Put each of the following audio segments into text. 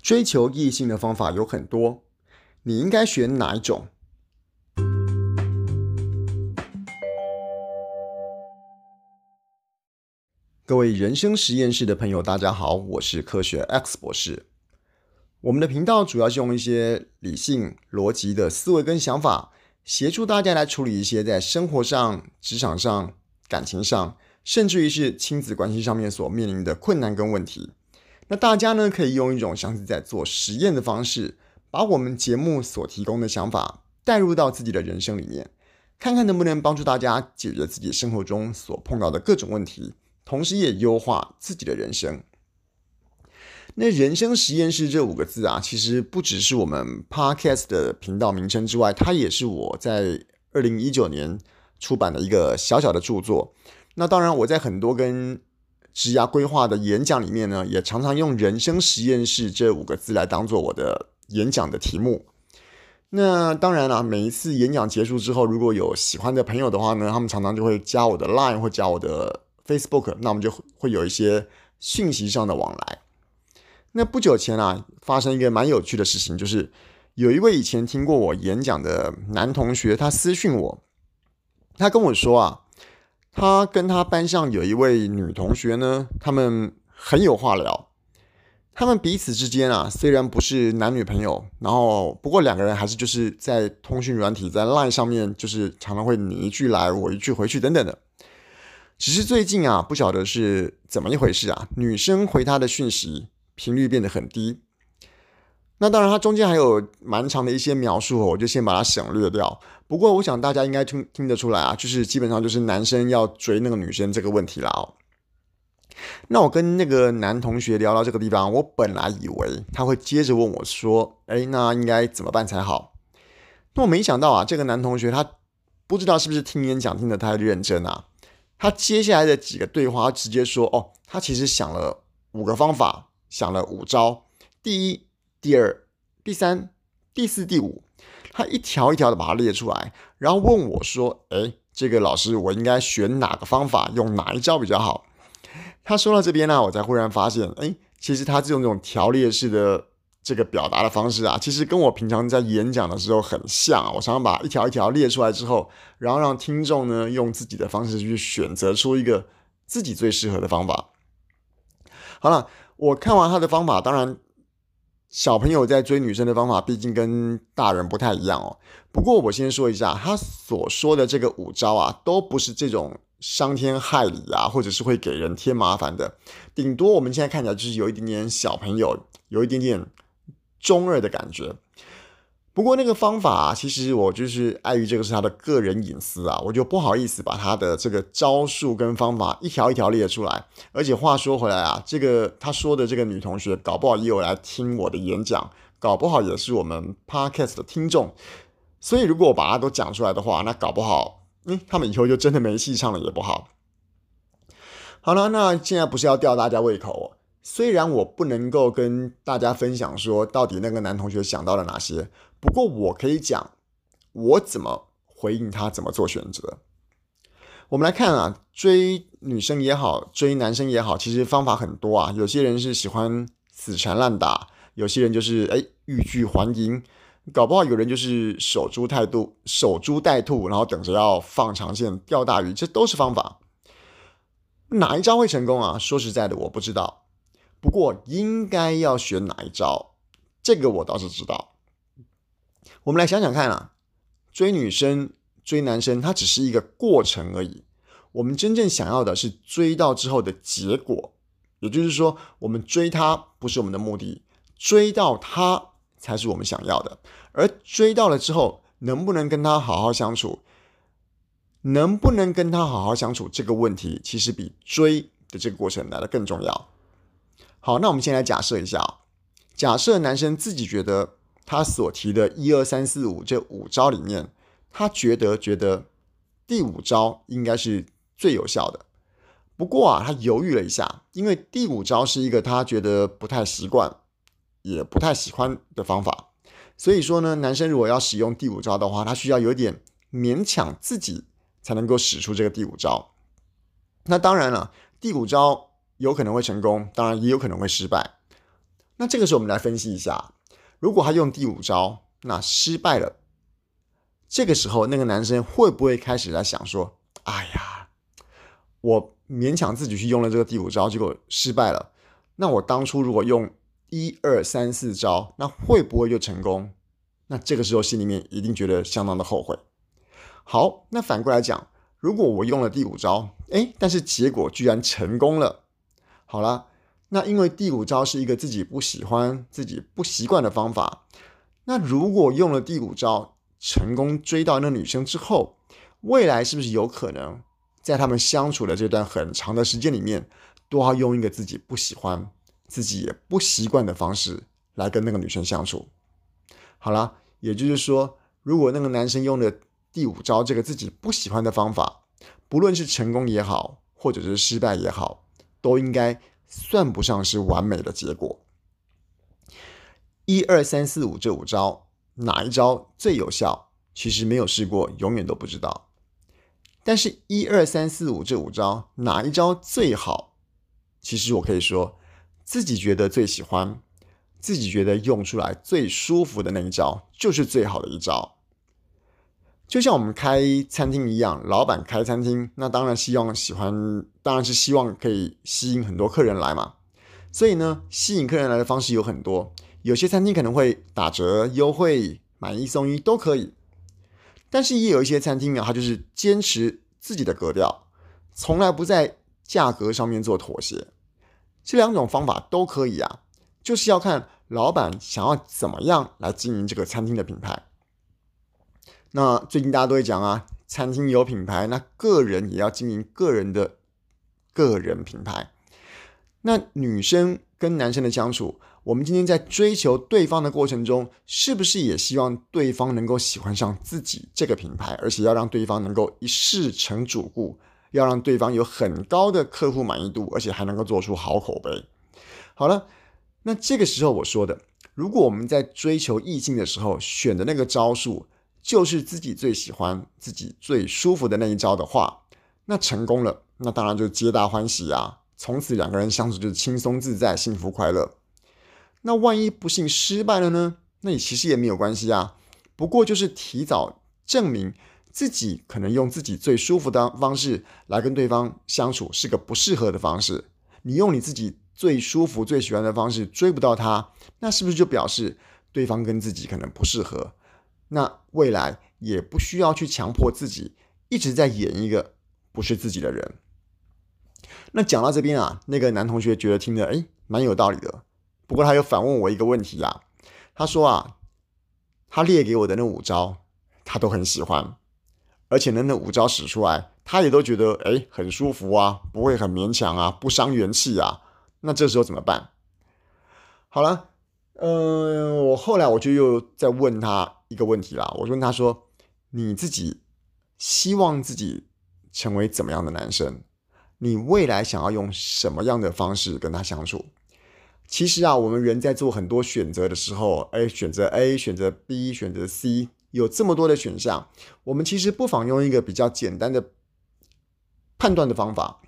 追求异性的方法有很多，你应该选哪一种？各位人生实验室的朋友，大家好，我是科学 X 博士。我们的频道主要是用一些理性、逻辑的思维跟想法，协助大家来处理一些在生活上、职场上、感情上，甚至于是亲子关系上面所面临的困难跟问题。那大家呢，可以用一种像是在做实验的方式，把我们节目所提供的想法带入到自己的人生里面，看看能不能帮助大家解决自己生活中所碰到的各种问题，同时也优化自己的人生。那人生实验室这五个字啊，其实不只是我们 Podcast 的频道名称之外，它也是我在二零一九年出版的一个小小的著作。那当然，我在很多跟职涯规划的演讲里面呢，也常常用“人生实验室”这五个字来当做我的演讲的题目。那当然了，每一次演讲结束之后，如果有喜欢的朋友的话呢，他们常常就会加我的 Line 或加我的 Facebook，那我们就会有一些讯息上的往来。那不久前啊，发生一个蛮有趣的事情，就是有一位以前听过我演讲的男同学，他私讯我，他跟我说啊。他跟他班上有一位女同学呢，他们很有话聊。他们彼此之间啊，虽然不是男女朋友，然后不过两个人还是就是在通讯软体，在 Line 上面，就是常常会你一句来我一句回去等等的。只是最近啊，不晓得是怎么一回事啊，女生回他的讯息频率变得很低。那当然，他中间还有蛮长的一些描述，我就先把它省略掉。不过，我想大家应该听听得出来啊，就是基本上就是男生要追那个女生这个问题啦哦。那我跟那个男同学聊到这个地方，我本来以为他会接着问我说：“哎，那应该怎么办才好？”那我没想到啊，这个男同学他不知道是不是听演讲听得太认真啊，他接下来的几个对话直接说：“哦，他其实想了五个方法，想了五招。第一。”第二、第三、第四、第五，他一条一条的把它列出来，然后问我说：“诶，这个老师，我应该选哪个方法，用哪一招比较好？”他说到这边呢，我才忽然发现，诶，其实他这种这种条列式的这个表达的方式啊，其实跟我平常在演讲的时候很像。我常常把一条一条列出来之后，然后让听众呢用自己的方式去选择出一个自己最适合的方法。好了，我看完他的方法，当然。小朋友在追女生的方法，毕竟跟大人不太一样哦。不过我先说一下，他所说的这个五招啊，都不是这种伤天害理啊，或者是会给人添麻烦的。顶多我们现在看起来就是有一点点小朋友，有一点点中二的感觉。不过那个方法啊，其实我就是碍于这个是他的个人隐私啊，我就不好意思把他的这个招数跟方法一条一条列出来。而且话说回来啊，这个他说的这个女同学，搞不好也有来听我的演讲，搞不好也是我们 Podcast 的听众。所以如果我把它都讲出来的话，那搞不好，嗯，他们以后就真的没戏唱了也不好。好了，那现在不是要吊大家胃口哦。虽然我不能够跟大家分享说到底那个男同学想到了哪些，不过我可以讲我怎么回应他，怎么做选择。我们来看啊，追女生也好，追男生也好，其实方法很多啊。有些人是喜欢死缠烂打，有些人就是哎欲拒还迎，搞不好有人就是守株待兔，守株待兔，然后等着要放长线钓大鱼，这都是方法。哪一招会成功啊？说实在的，我不知道。不过应该要选哪一招，这个我倒是知道。我们来想想看啊，追女生、追男生，它只是一个过程而已。我们真正想要的是追到之后的结果，也就是说，我们追他不是我们的目的，追到他才是我们想要的。而追到了之后，能不能跟他好好相处，能不能跟他好好相处，这个问题其实比追的这个过程来的更重要。好，那我们先来假设一下啊，假设男生自己觉得他所提的一二三四五这五招里面，他觉得觉得第五招应该是最有效的。不过啊，他犹豫了一下，因为第五招是一个他觉得不太习惯，也不太喜欢的方法。所以说呢，男生如果要使用第五招的话，他需要有点勉强自己才能够使出这个第五招。那当然了，第五招。有可能会成功，当然也有可能会失败。那这个时候我们来分析一下，如果他用第五招，那失败了，这个时候那个男生会不会开始来想说：“哎呀，我勉强自己去用了这个第五招，结果失败了。那我当初如果用一二三四招，那会不会就成功？那这个时候心里面一定觉得相当的后悔。好，那反过来讲，如果我用了第五招，哎，但是结果居然成功了。好了。”那因为第五招是一个自己不喜欢、自己不习惯的方法。那如果用了第五招成功追到那女生之后，未来是不是有可能在他们相处的这段很长的时间里面，都要用一个自己不喜欢、自己也不习惯的方式来跟那个女生相处？好了，也就是说，如果那个男生用的第五招这个自己不喜欢的方法，不论是成功也好，或者是失败也好，都应该。算不上是完美的结果。一二三四五这五招，哪一招最有效？其实没有试过，永远都不知道。但是，一二三四五这五招，哪一招最好？其实我可以说，自己觉得最喜欢，自己觉得用出来最舒服的那一招，就是最好的一招。就像我们开餐厅一样，老板开餐厅，那当然希望喜欢，当然是希望可以吸引很多客人来嘛。所以呢，吸引客人来的方式有很多，有些餐厅可能会打折、优惠、买一送一都可以。但是也有一些餐厅啊，它就是坚持自己的格调，从来不在价格上面做妥协。这两种方法都可以啊，就是要看老板想要怎么样来经营这个餐厅的品牌。那最近大家都会讲啊，餐厅有品牌，那个人也要经营个人的个人品牌。那女生跟男生的相处，我们今天在追求对方的过程中，是不是也希望对方能够喜欢上自己这个品牌，而且要让对方能够一试成主顾，要让对方有很高的客户满意度，而且还能够做出好口碑。好了，那这个时候我说的，如果我们在追求异性的时候选的那个招数，就是自己最喜欢、自己最舒服的那一招的话，那成功了，那当然就皆大欢喜啊！从此两个人相处就是轻松自在、幸福快乐。那万一不幸失败了呢？那你其实也没有关系啊，不过就是提早证明自己可能用自己最舒服的方式来跟对方相处是个不适合的方式。你用你自己最舒服、最喜欢的方式追不到他，那是不是就表示对方跟自己可能不适合？那未来也不需要去强迫自己一直在演一个不是自己的人。那讲到这边啊，那个男同学觉得听着诶蛮有道理的。不过他又反问我一个问题啊，他说啊，他列给我的那五招他都很喜欢，而且呢那五招使出来，他也都觉得诶很舒服啊，不会很勉强啊，不伤元气啊。那这时候怎么办？好了。嗯，我后来我就又再问他一个问题啦。我就问他说：“你自己希望自己成为怎么样的男生？你未来想要用什么样的方式跟他相处？”其实啊，我们人在做很多选择的时候，哎，选择 A，选择 B，选择 C，有这么多的选项，我们其实不妨用一个比较简单的判断的方法。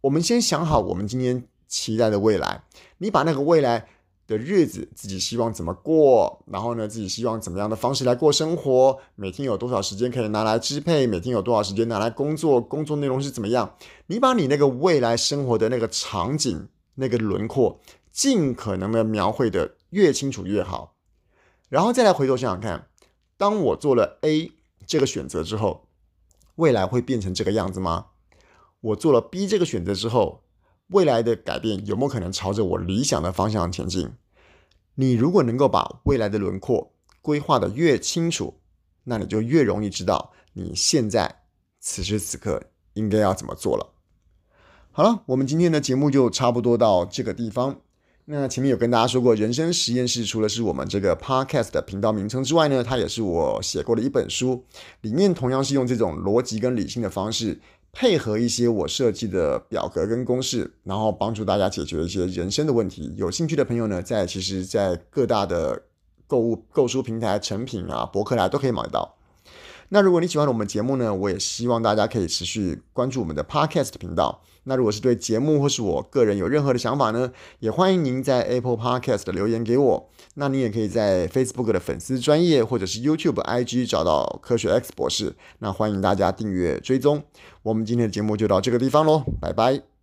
我们先想好我们今天期待的未来，你把那个未来。的日子，自己希望怎么过？然后呢，自己希望怎么样的方式来过生活？每天有多少时间可以拿来支配？每天有多少时间拿来工作？工作内容是怎么样？你把你那个未来生活的那个场景、那个轮廓，尽可能的描绘的越清楚越好。然后再来回头想想看，当我做了 A 这个选择之后，未来会变成这个样子吗？我做了 B 这个选择之后，未来的改变有没有可能朝着我理想的方向前进？你如果能够把未来的轮廓规划得越清楚，那你就越容易知道你现在此时此刻应该要怎么做了。好了，我们今天的节目就差不多到这个地方。那前面有跟大家说过，人生实验室除了是我们这个 podcast 的频道名称之外呢，它也是我写过的一本书，里面同样是用这种逻辑跟理性的方式。配合一些我设计的表格跟公式，然后帮助大家解决一些人生的问题。有兴趣的朋友呢，在其实，在各大的购物购书平台、成品啊、博客啊都可以买到。那如果你喜欢我们节目呢，我也希望大家可以持续关注我们的 Podcast 频道。那如果是对节目或是我个人有任何的想法呢，也欢迎您在 Apple Podcast 留言给我。那你也可以在 Facebook 的粉丝专业或者是 YouTube IG 找到科学 X 博士。那欢迎大家订阅追踪。我们今天的节目就到这个地方喽，拜拜。